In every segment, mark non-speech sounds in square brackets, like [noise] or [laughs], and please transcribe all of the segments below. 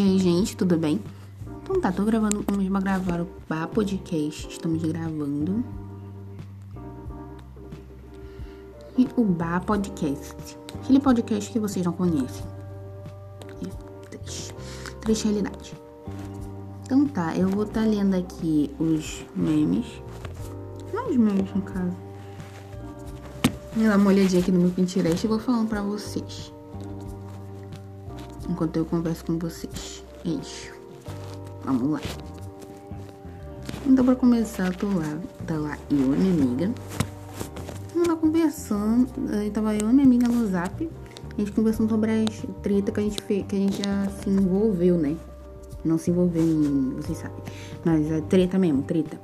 E aí, gente, tudo bem? Então tá, tô gravando, vamos gravar o Bá Podcast. Estamos gravando. E o Bá Podcast. Aquele podcast que vocês não conhecem. Três. Três realidades. Então tá, eu vou estar tá lendo aqui os memes. Não os memes, no caso. Vou dar uma olhadinha aqui no meu Pinterest e vou falando pra vocês enquanto eu converso com vocês. Vamos lá. Então, pra começar, eu tô lá, tá lá eu e minha amiga. Tava lá conversando, aí tava eu e minha amiga no zap. A gente conversando sobre as treta que a gente fez, que a gente já se envolveu, né? Não se envolveu em, vocês sabem. Mas é treta mesmo, treta.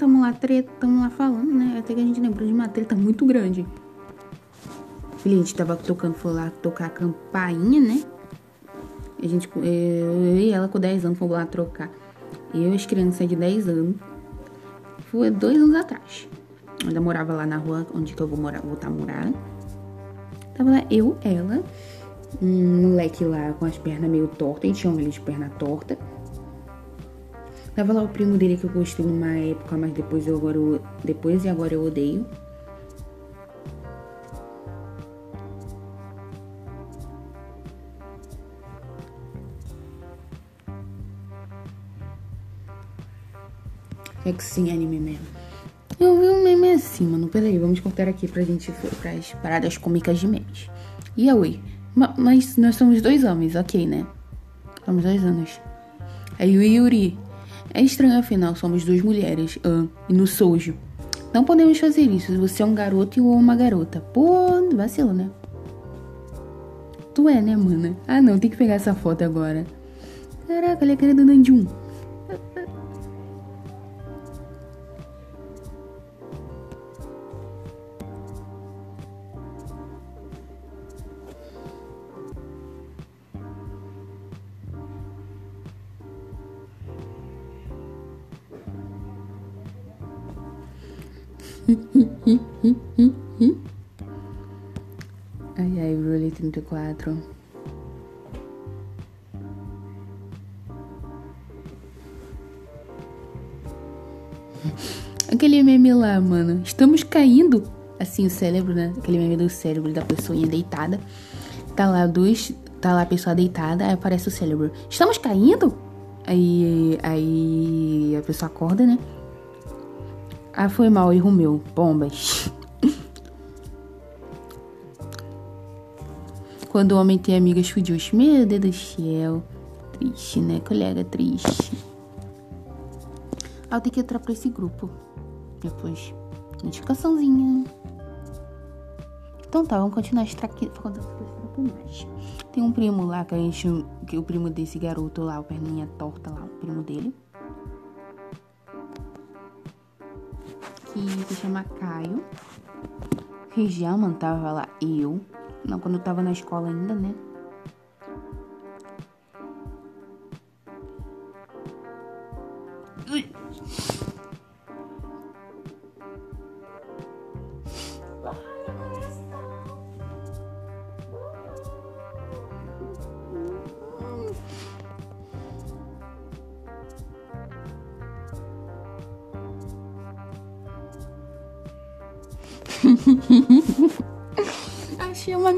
Tamo lá treta, tamo lá falando, né? Até que a gente lembrou de uma treta muito grande. A gente tava tocando, foi lá tocar a campainha, né? A gente, eu e ela com 10 anos fomos lá trocar. Eu e as crianças de 10 anos. Foi dois anos atrás. Eu ainda morava lá na rua onde que eu vou morar, voltar a morar. Tava lá eu, ela, um moleque lá com as pernas meio tortas, a gente chama ele de perna torta. Tava lá o primo dele que eu gostei numa época, mas depois eu agora depois e agora eu odeio. É que sim, anime mesmo. Eu vi um meme assim, mano. Peraí, vamos cortar aqui pra gente para as paradas cômicas de memes. E a Oi? Mas nós somos dois homens, ok, né? Somos dois anos. Aí o Yuri. É estranho, afinal, somos duas mulheres. Ah, e no sojo. Não podemos fazer isso. Você é um garoto ou uma garota. Pô, vacilo, né? Tu é, né, mana? Ah, não, tem que pegar essa foto agora. Caraca, ele é cara do ai ai, Rule 34. Aquele meme lá, mano. Estamos caindo. Assim, o cérebro, né? Aquele meme do cérebro da pessoinha deitada. Tá lá dois. Tá lá a pessoa deitada, aí aparece o cérebro. Estamos caindo? Aí, aí a pessoa acorda, né? Ah, foi mal, erro meu. Bombas. Quando o homem tem amigas fudios. Meu Deus do céu. Triste, né, colega? Triste. Ah, eu tenho que entrar pra esse grupo. Depois. Notificaçãozinha. Então tá, vamos continuar mais. Tem um primo lá que a gente. Que o primo desse garoto lá, o perninha torta lá, o primo dele. Se chama Caio. Região, mano, tava lá eu. Não, quando eu tava na escola ainda, né?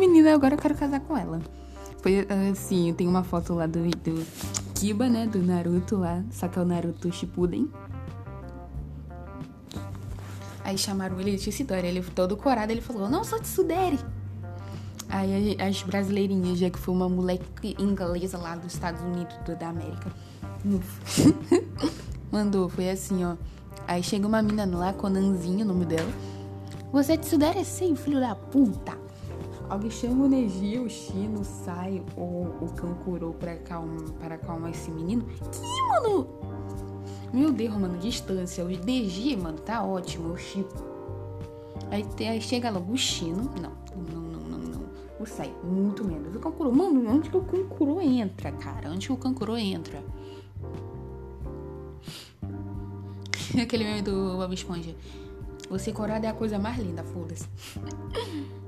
Menina, agora eu quero casar com ela. Foi assim, tenho uma foto lá do, do Kiba, né? Do Naruto lá. Só que é o Naruto Shippuden. Aí chamaram ele de Tsudere. Ele todo corado, ele falou, não sou Tsudere. Aí as brasileirinhas, já que foi uma moleque inglesa lá dos Estados Unidos da América. [laughs] Mandou, foi assim, ó. Aí chega uma menina lá, Conanzinho, o nome dela. Você é sim, filho da puta. Alguém chama o Neji, o Shino, sai ou o Kankuro pra acalmar, para acalmar esse menino. Que, mano? Meu Deus, mano, distância. O DG, mano, tá ótimo. O Chico. Aí, aí chega logo o Shino. Não, não, não, não, não. O Sai, muito menos. O Kankuro, mano, onde que o Kankuro entra, cara? Onde que o Kankuro entra? [laughs] Aquele meme do Bob Esponja. Você corada é a coisa mais linda, foda-se. [laughs]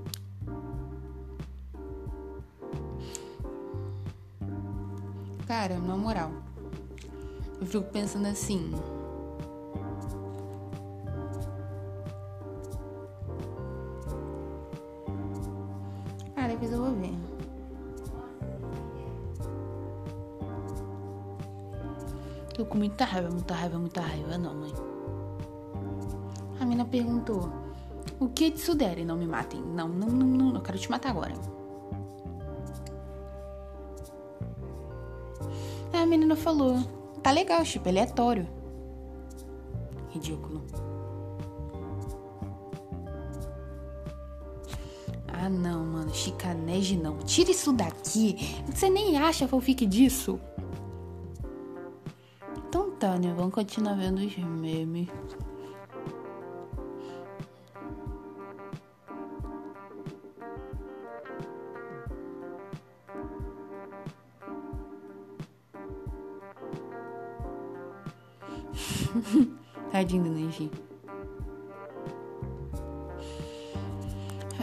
Cara, na moral. Eu fico pensando assim. Ah, depois eu vou ver. Tô com muita raiva, muita raiva, muita raiva, não, mãe. A mina perguntou: O que disso derem? Não me matem. Não, não, não, não, eu quero te matar agora. A menina falou: Tá legal, Chip, aleatório. Ridículo. Ah, não, mano, chicanege não. Tira isso daqui. Você nem acha fanfic disso. Então tá, né? Vamos continuar vendo os memes. [laughs] Tadinho do Neji.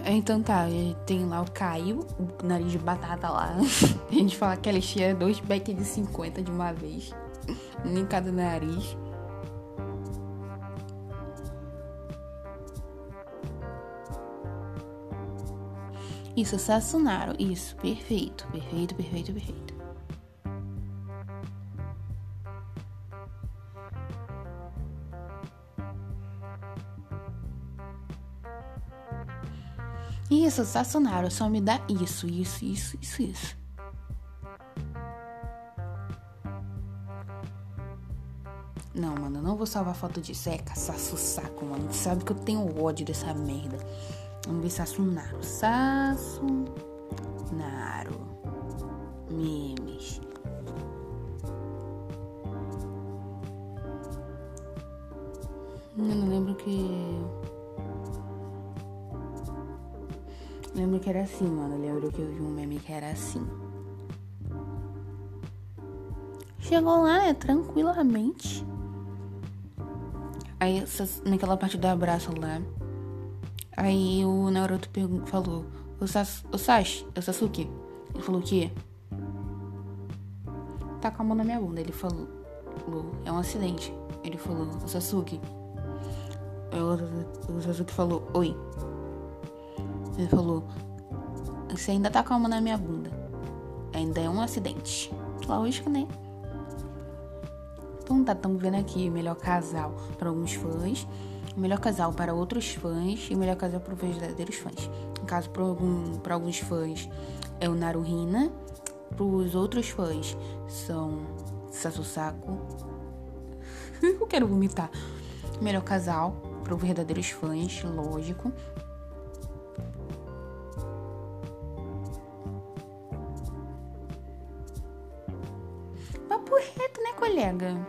Então tá, tem lá o Caio, o nariz de batata lá. [laughs] A gente fala que ela enchia dois beck de 50 de uma vez. em cada nariz. Isso, Sassunaro. Isso, perfeito, perfeito, perfeito, perfeito. Isso, Sassunaro, só me dá isso, isso, isso, isso, isso. Não, mano, eu não vou salvar foto disso. É caçaço saco, mano. Tu sabe que eu tenho ódio dessa merda. Vamos ver Sassunaro. Sassunaro. Memes. Eu não lembro que. Lembro que era assim, mano. Lembro que eu vi um meme que era assim. Chegou lá, né? Tranquilamente. Aí, naquela parte do abraço lá. Aí o Naruto falou: O, Sas o Sashi, o Sasuke. Ele falou que. Tá com a mão na minha bunda. Ele falou: É um acidente. Ele falou: O Sasuke. O, o Sasuke falou: Oi. Ele falou: Você ainda tá com a mão na minha bunda. Ainda é um acidente. Lógico, né? Então tá, estamos vendo aqui o melhor casal para alguns fãs, o melhor casal para outros fãs e o melhor casal para os verdadeiros fãs. No caso, para algum, alguns fãs é o Naruhina, para os outros fãs são Sasusaku. [laughs] Eu quero vomitar. Melhor casal para os verdadeiros fãs, lógico. Colega?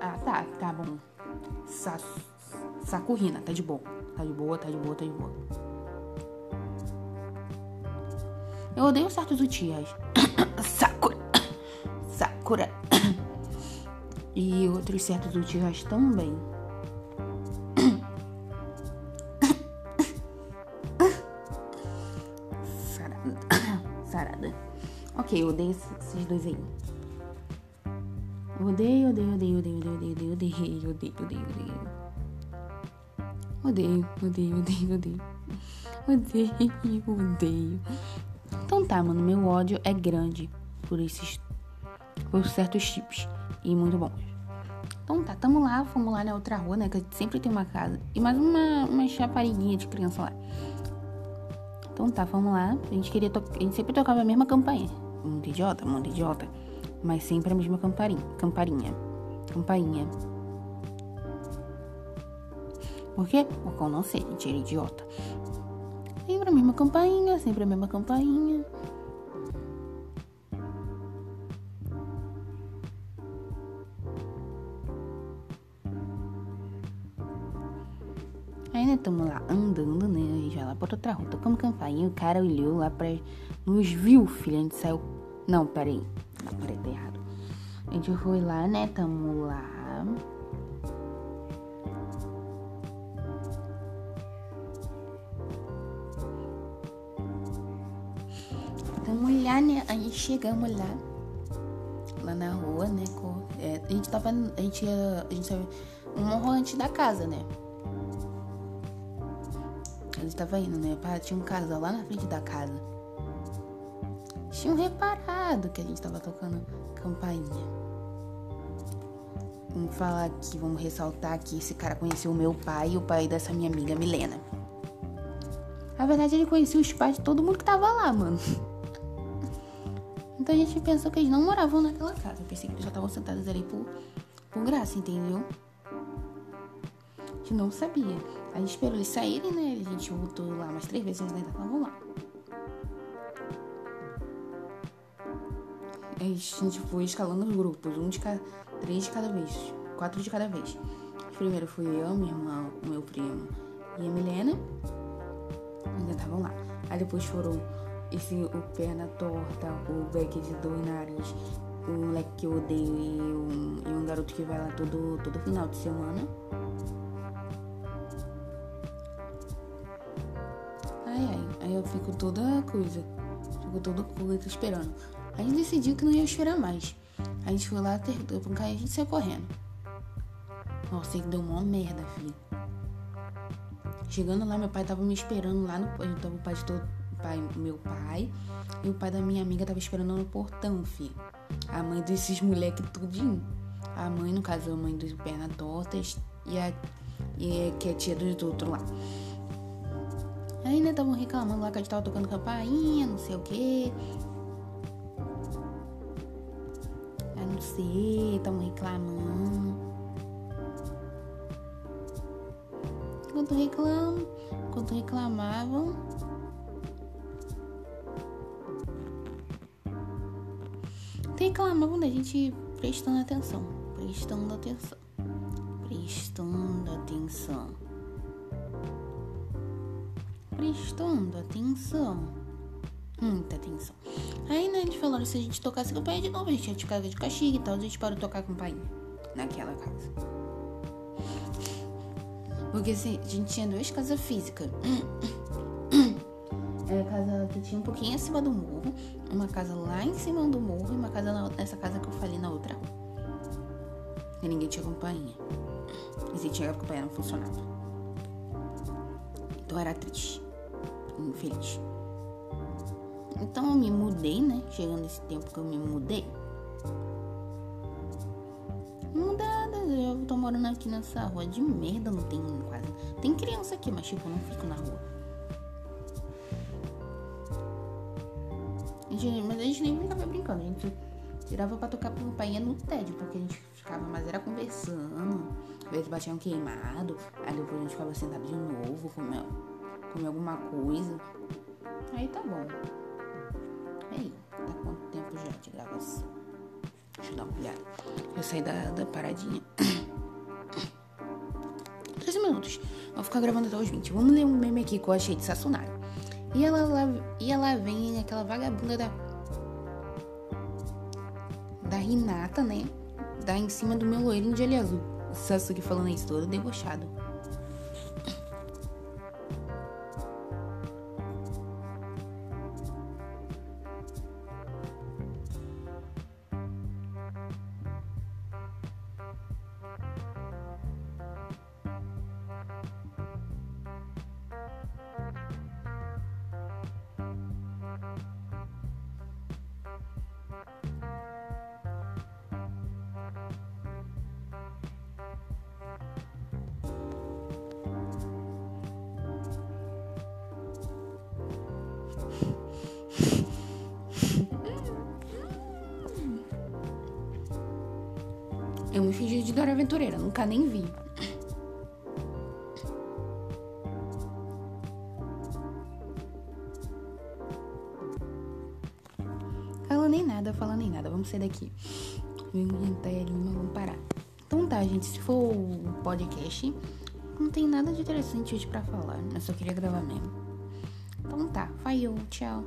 Ah, tá, tá bom. Sa Sakurina, tá de boa. Tá de boa, tá de boa, tá de boa. Eu odeio certos utias. [coughs] E outros certos utias também. Sarada. Sarada. Ok, eu odeio esses dois aí. Odeio, odeio, odeio, odeio, odeio, odeio, odeio, odeio, odeio, odeio. Odeio, odeio, odeio, odeio. Odeio, odeio. Então tá, mano, meu ódio é grande por esses. por certos chips. E muito bons. Então tá, tamo lá, fomos lá na outra rua, né? Que sempre tem uma casa. E mais uma, uma chapariguinha de criança lá. Então tá, vamos lá. A gente queria to... A gente sempre tocava a mesma campainha. Muito idiota, muito idiota mas sempre a mesma camparinha, camparinha, campainha. Por quê? Porque eu não sei, gente, era idiota. Sempre a mesma campainha, sempre a mesma campainha. Aí, tamo lá andando, né, já lá por outra rua, tocamos campainha, o cara olhou lá pra... Nos viu, filha, a gente saiu... Não, peraí. Peraí, tá errado. A gente foi lá, né? Tamo lá. Tamo lá, né? A gente chegamos lá. Lá na rua, né? É, a gente tava. A gente, a gente tava uma rua antes da casa, né? A gente tava indo, né? Tinha um casal lá na frente da casa. Tinham reparado que a gente tava tocando campainha. Vamos falar aqui, vamos ressaltar que esse cara conheceu o meu pai e o pai dessa minha amiga Milena. Na verdade, ele conhecia os pais de todo mundo que tava lá, mano. Então a gente pensou que eles não moravam naquela casa. Eu pensei que eles já estavam sentados ali por, por graça, entendeu? A gente não sabia. A gente esperou eles saírem, né? A gente voltou lá mais três vezes, eles ainda estavam lá. A gente foi escalando os grupos, um de cada, três de cada vez, quatro de cada vez. Primeiro fui eu, minha irmã, o meu primo e a Milena. Ainda estavam lá. Aí depois foram esse, o perna torta, o Beck de dois nariz, o moleque que eu odeio e um, e um garoto que vai lá todo, todo final de semana. Aí eu fico toda coisa, fico toda coisa esperando. A gente decidiu que não ia esperar mais. A gente foi lá, apertou pra cair, a gente saiu correndo. Nossa, que deu uma merda, filho. Chegando lá, meu pai tava me esperando lá no. Tava o pai de todo. Pai, meu pai e o pai da minha amiga tava esperando no portão, filho. A mãe desses moleque tudinho. A mãe, no caso, a mãe dos perna tortas e a, e que é a tia dos outros lá. Né, estavam reclamando lá que a gente tava tocando campainha, não sei o que. não sei, estão reclamando. Enquanto reclamam, enquanto reclamavam, reclamavam da gente prestando atenção, prestando atenção, prestando atenção, prestando atenção muita atenção. Aí, né, eles falaram se a gente tocasse campainha de novo, a gente ia ficar de castigo e tal, a gente parou de tocar campainha naquela casa. Porque assim, a gente tinha duas casas físicas. [coughs] Era a casa que tinha um pouquinho acima do morro, uma casa lá em cima do morro e uma casa na, nessa casa que eu falei na outra. E ninguém tinha campainha. E se tinha campainha não funcionava. Então era triste. Infeliz. Então eu me mudei, né? Chegando esse tempo que eu me mudei. Mudada, eu tô morando aqui nessa rua de merda, não tem quase. Tem criança aqui, mas tipo, eu não fico na rua. Gente, mas a gente nem ficava brincando, a gente tirava pra tocar campainha no tédio, porque a gente ficava, mas era conversando, às vezes batia um queimado, aí depois a gente ficava sentado de novo, comia, comia alguma coisa. Aí tá bom. Ei, tá quanto tempo já de gravação? Deixa eu dar uma olhada. Eu saí da, da paradinha. [coughs] 13 minutos. Vou ficar gravando até os 20. Vamos ler um meme aqui que eu achei de Sassunari. E ela lá, e ela vem aquela vagabunda da. Da Renata, né? Dá em cima do meu loirinho de olho azul. O Sasuke falando isso todo debochado. Eu me fingi de Dora Aventureira, nunca nem vi. Fala nem nada, fala nem nada. Vamos sair daqui. Vamos vamos parar. Então tá, gente. Se for um podcast, não tem nada de interessante hoje pra falar. Eu só queria gravar mesmo. Então tá, falhou, tchau.